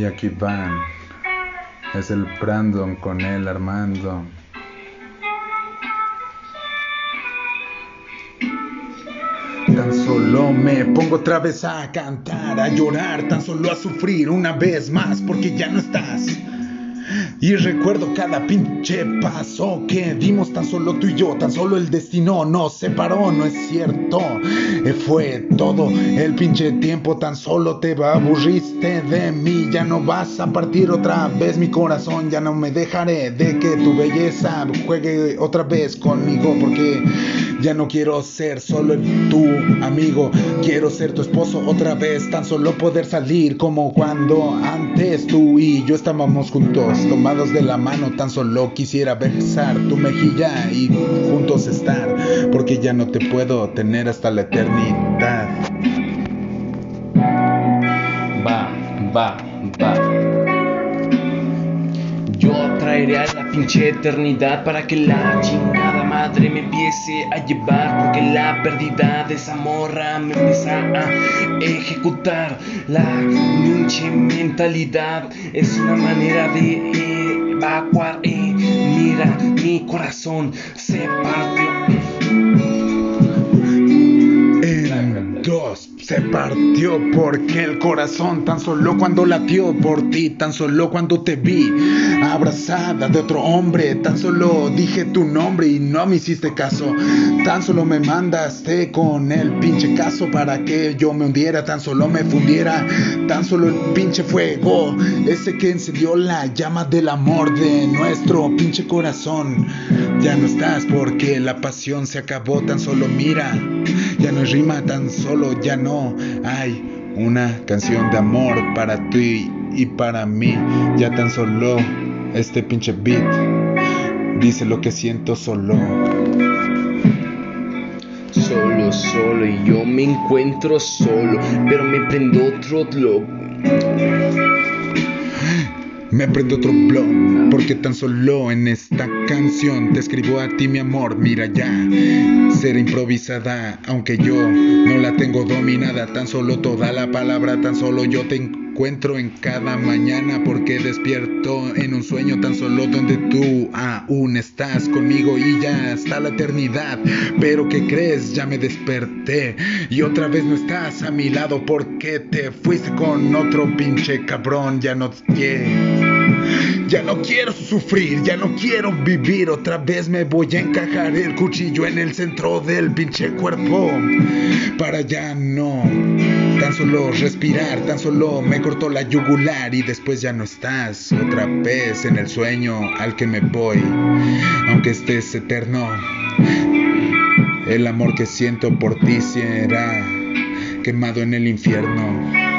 Y aquí van. Es el Brandon con el Armando. Tan solo me pongo otra vez a cantar, a llorar, tan solo a sufrir una vez más porque ya no estás. Y recuerdo cada pinche paso que dimos tan solo tú y yo, tan solo el destino nos separó, no es cierto. Eh, fue todo. El pinche tiempo, tan solo te aburriste de mí, ya no vas a partir otra vez mi corazón, ya no me dejaré de que tu belleza juegue otra vez conmigo, porque ya no quiero ser solo tu amigo, quiero ser tu esposo otra vez, tan solo poder salir como cuando antes tú y yo estábamos juntos tomados de la mano, tan solo quisiera besar tu mejilla y juntos estar, porque ya no te puedo tener hasta la eternidad. Va, va, va. Yo traeré a la pinche eternidad para que la chingada madre me empiece a llevar. Porque la pérdida de esa morra me empieza a ejecutar. La pinche mentalidad es una manera de evacuar. Eh, mira, mi corazón se partió. Se partió porque el corazón tan solo cuando latió por ti, tan solo cuando te vi abrazada de otro hombre, tan solo dije tu nombre y no me hiciste caso, tan solo me mandaste con el pinche caso para que yo me hundiera, tan solo me fundiera, tan solo el pinche fuego, ese que encendió la llama del amor de nuestro pinche corazón. Ya no estás porque la pasión se acabó, tan solo mira, ya no hay rima, tan solo ya no hay una canción de amor para ti y para mí. Ya tan solo este pinche beat dice lo que siento solo. Solo, solo y yo me encuentro solo, pero me prendo otro blog. Me prendo otro blog, porque tan solo en esta canción te escribo a ti mi amor, mira ya, será improvisada, aunque yo no la tengo dominada, tan solo toda la palabra, tan solo yo te encuentro en cada mañana, porque despierto en un sueño tan solo donde tú aún estás conmigo y ya hasta la eternidad, pero ¿qué crees? Ya me desperté y otra vez no estás a mi lado, porque te fuiste con otro pinche cabrón, ya no quiero. Ya no quiero sufrir, ya no quiero vivir. Otra vez me voy a encajar el cuchillo en el centro del pinche cuerpo. Para ya no. Solo respirar, tan solo me cortó la yugular y después ya no estás. Otra vez en el sueño al que me voy. Aunque estés eterno. El amor que siento por ti será quemado en el infierno.